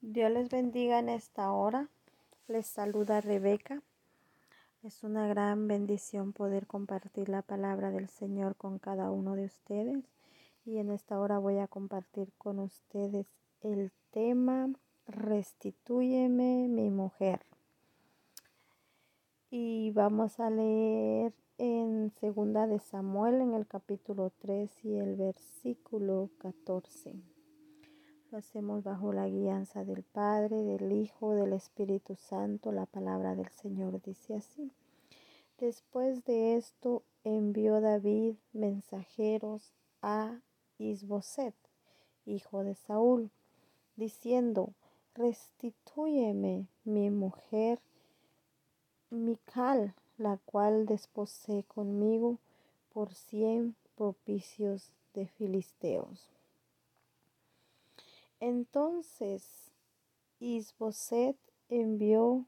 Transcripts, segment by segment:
Dios les bendiga en esta hora. Les saluda Rebeca. Es una gran bendición poder compartir la palabra del Señor con cada uno de ustedes. Y en esta hora voy a compartir con ustedes el tema Restitúyeme mi mujer. Y vamos a leer en segunda de Samuel en el capítulo 3 y el versículo 14. Lo hacemos bajo la guianza del Padre, del Hijo, del Espíritu Santo. La palabra del Señor dice así. Después de esto envió David mensajeros a Isboset, hijo de Saúl, diciendo, restitúyeme mi mujer Mical, la cual desposé conmigo por cien propicios de filisteos. Entonces Isboset envió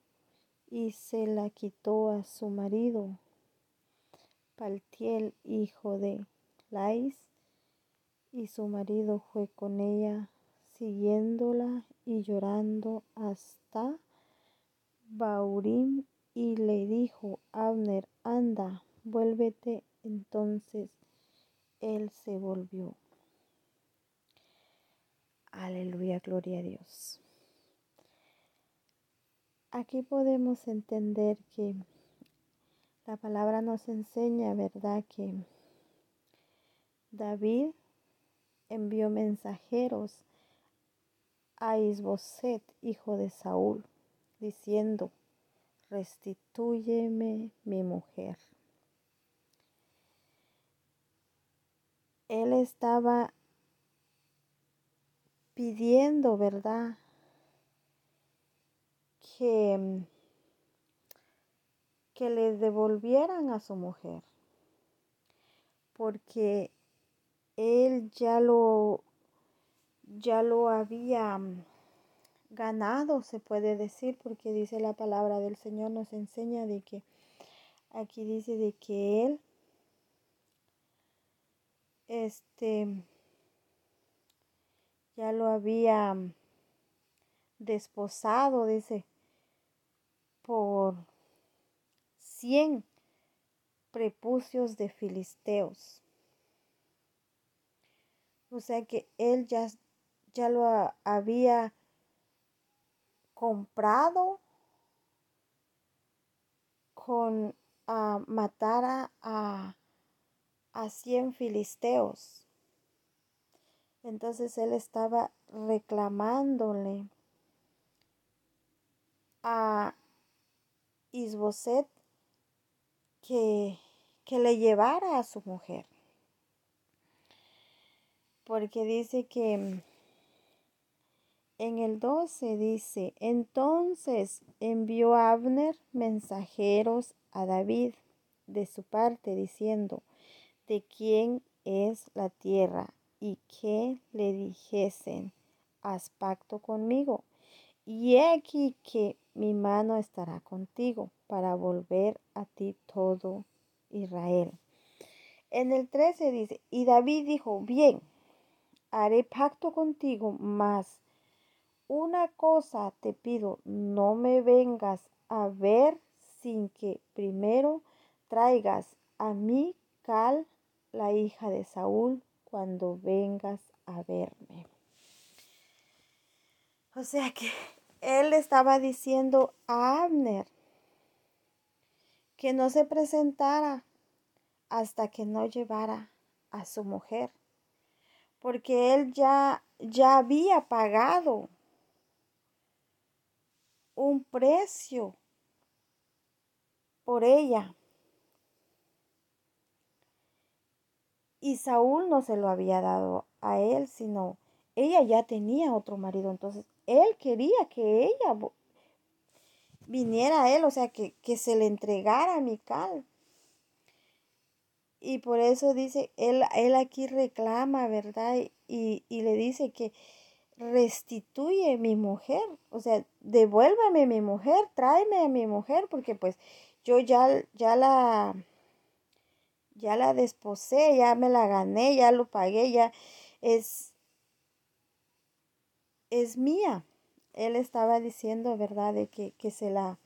y se la quitó a su marido, Paltiel, hijo de Lais, y su marido fue con ella, siguiéndola y llorando hasta Baurim, y le dijo Abner, anda, vuélvete. Entonces él se volvió. Aleluya, gloria a Dios. Aquí podemos entender que la palabra nos enseña, ¿verdad? Que David envió mensajeros a Isboset, hijo de Saúl, diciendo, restitúyeme mi mujer. Él estaba pidiendo, ¿verdad? Que, que le devolvieran a su mujer, porque él ya lo, ya lo había ganado, se puede decir, porque dice la palabra del Señor, nos enseña de que, aquí dice de que Él, este, ya lo había desposado, dice, por cien prepucios de filisteos. O sea que él ya, ya lo había comprado con a matar a, a cien filisteos. Entonces él estaba reclamándole a Isboset que, que le llevara a su mujer. Porque dice que en el 12 dice, entonces envió Abner mensajeros a David de su parte diciendo, ¿de quién es la tierra? Y que le dijesen, haz pacto conmigo, y he aquí que mi mano estará contigo para volver a ti todo Israel. En el 13 dice, y David dijo, bien, haré pacto contigo, mas una cosa te pido, no me vengas a ver sin que primero traigas a mí Cal, la hija de Saúl, cuando vengas a verme. O sea que él estaba diciendo a Abner que no se presentara hasta que no llevara a su mujer, porque él ya, ya había pagado un precio por ella. Y Saúl no se lo había dado a él, sino ella ya tenía otro marido. Entonces, él quería que ella viniera a él, o sea, que, se le entregara a Mical. Y por eso dice, él, él aquí reclama, ¿verdad? Y, y le dice que restituye mi mujer, o sea, devuélvame mi mujer, tráeme a mi mujer, porque pues yo ya, ya la ya la desposé, ya me la gané, ya lo pagué, ya es, es mía. él estaba diciendo, ¿verdad?, de que, que se la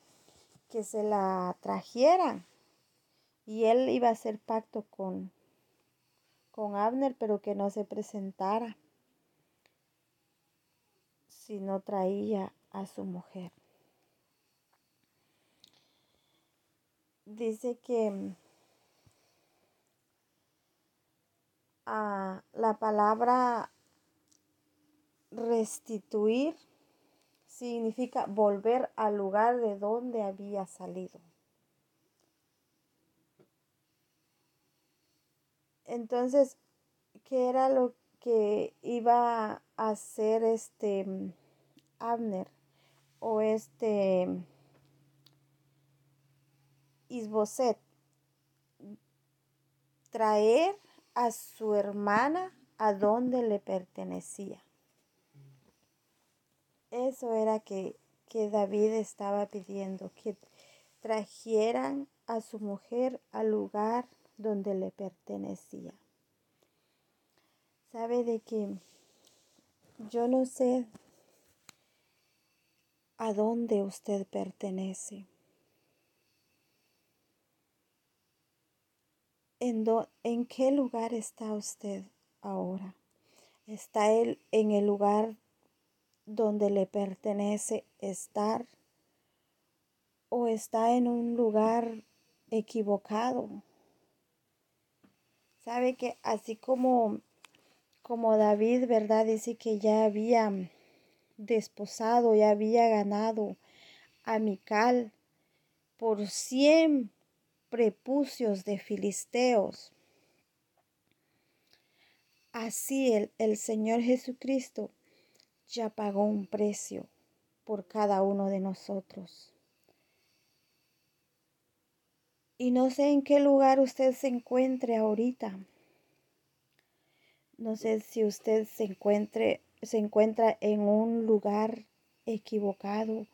que se la trajeran y él iba a hacer pacto con con Abner, pero que no se presentara si no traía a su mujer. Dice que a la palabra restituir significa volver al lugar de donde había salido. Entonces, ¿qué era lo que iba a hacer este Abner o este Isboset? Traer a su hermana a donde le pertenecía. Eso era que, que David estaba pidiendo, que trajeran a su mujer al lugar donde le pertenecía. Sabe de que yo no sé a dónde usted pertenece. ¿En, ¿En qué lugar está usted ahora? ¿Está él en el lugar donde le pertenece estar o está en un lugar equivocado. Sabe que así como como David, ¿verdad? Dice que ya había desposado, ya había ganado a Mical por cien prepucios de filisteos. Así el, el Señor Jesucristo ya pagó un precio por cada uno de nosotros. Y no sé en qué lugar usted se encuentre ahorita. No sé si usted se encuentre se encuentra en un lugar equivocado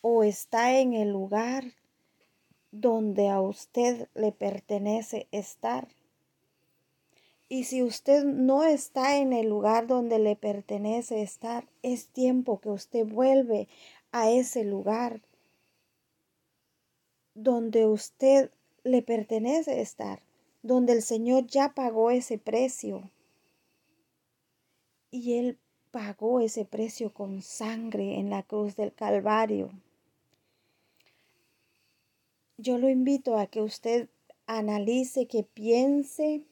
o está en el lugar donde a usted le pertenece estar. Y si usted no está en el lugar donde le pertenece estar, es tiempo que usted vuelve a ese lugar donde usted le pertenece estar, donde el Señor ya pagó ese precio. Y Él pagó ese precio con sangre en la cruz del Calvario. Yo lo invito a que usted analice, que piense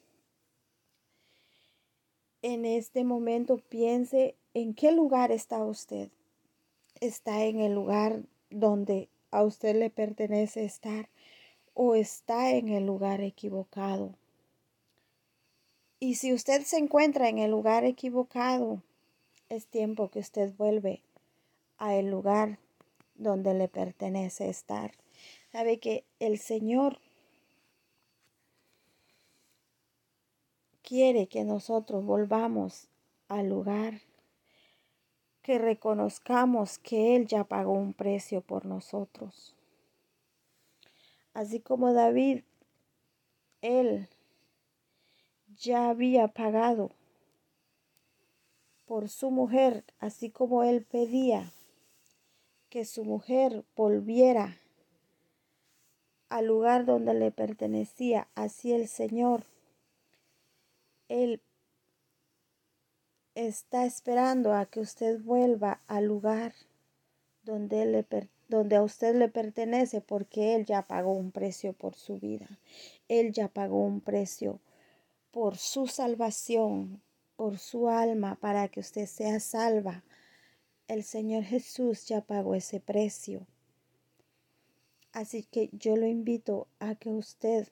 en este momento piense en qué lugar está usted. ¿Está en el lugar donde a usted le pertenece estar o está en el lugar equivocado? Y si usted se encuentra en el lugar equivocado, es tiempo que usted vuelve a el lugar donde le pertenece estar. Sabe que el Señor quiere que nosotros volvamos al lugar, que reconozcamos que Él ya pagó un precio por nosotros. Así como David, Él ya había pagado por su mujer, así como Él pedía que su mujer volviera al lugar donde le pertenecía, así el Señor él está esperando a que usted vuelva al lugar donde, le, donde a usted le pertenece porque Él ya pagó un precio por su vida. Él ya pagó un precio por su salvación, por su alma, para que usted sea salva. El Señor Jesús ya pagó ese precio. Así que yo lo invito a que usted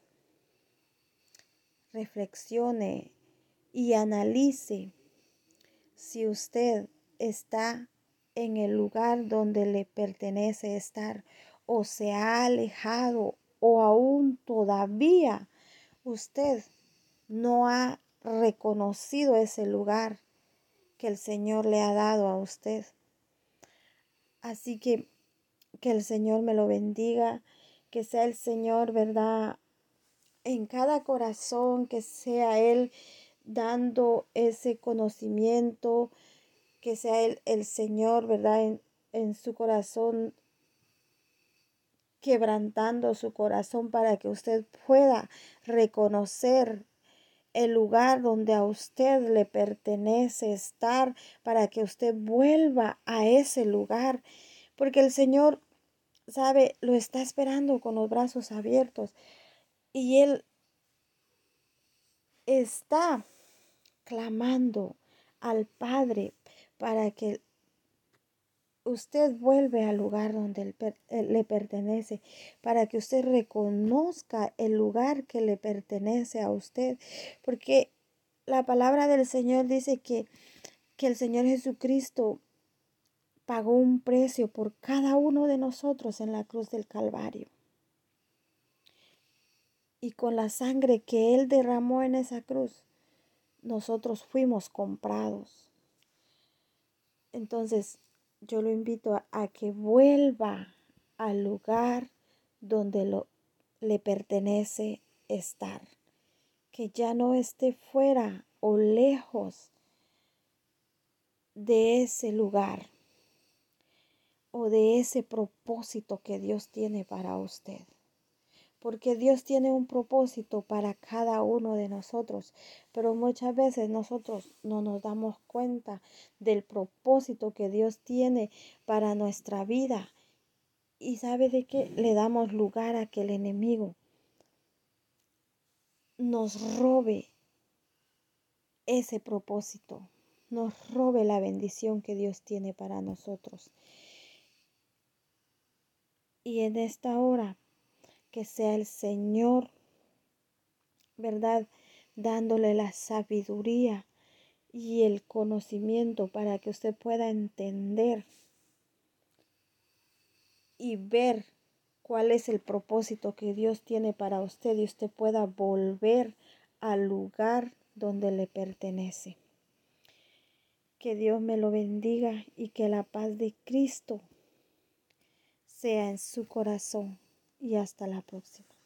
reflexione y analice si usted está en el lugar donde le pertenece estar o se ha alejado o aún todavía usted no ha reconocido ese lugar que el Señor le ha dado a usted. Así que que el Señor me lo bendiga, que sea el Señor, ¿verdad? En cada corazón, que sea Él dando ese conocimiento, que sea el, el Señor, ¿verdad? en su corazón quebrantando su corazón para que usted pueda reconocer el lugar donde a usted le pertenece estar, para que usted vuelva a ese lugar, porque el Señor, sabe, lo está esperando con los brazos abiertos y Él está clamando al Padre para que usted vuelve al lugar donde eh, le pertenece, para que usted reconozca el lugar que le pertenece a usted, porque la palabra del Señor dice que, que el Señor Jesucristo pagó un precio por cada uno de nosotros en la cruz del Calvario. Y con la sangre que Él derramó en esa cruz, nosotros fuimos comprados. Entonces, yo lo invito a, que vuelva al lugar donde lo, le pertenece estar, que ya no esté fuera o lejos de ese lugar o de ese propósito que Dios tiene para usted porque Dios tiene un propósito para cada uno de nosotros, pero muchas veces nosotros no nos damos cuenta del propósito que Dios tiene para nuestra vida. Y sabe de qué le damos lugar a que el enemigo nos robe ese propósito, nos robe la bendición que Dios tiene para nosotros. Y en esta hora que sea el Señor, ¿verdad? Dándole la sabiduría y el conocimiento para que usted pueda entender y ver cuál es el propósito que Dios tiene para usted y usted pueda volver al lugar donde le pertenece. Que Dios me lo bendiga y que la paz de Cristo sea en su corazón y hasta la próxima.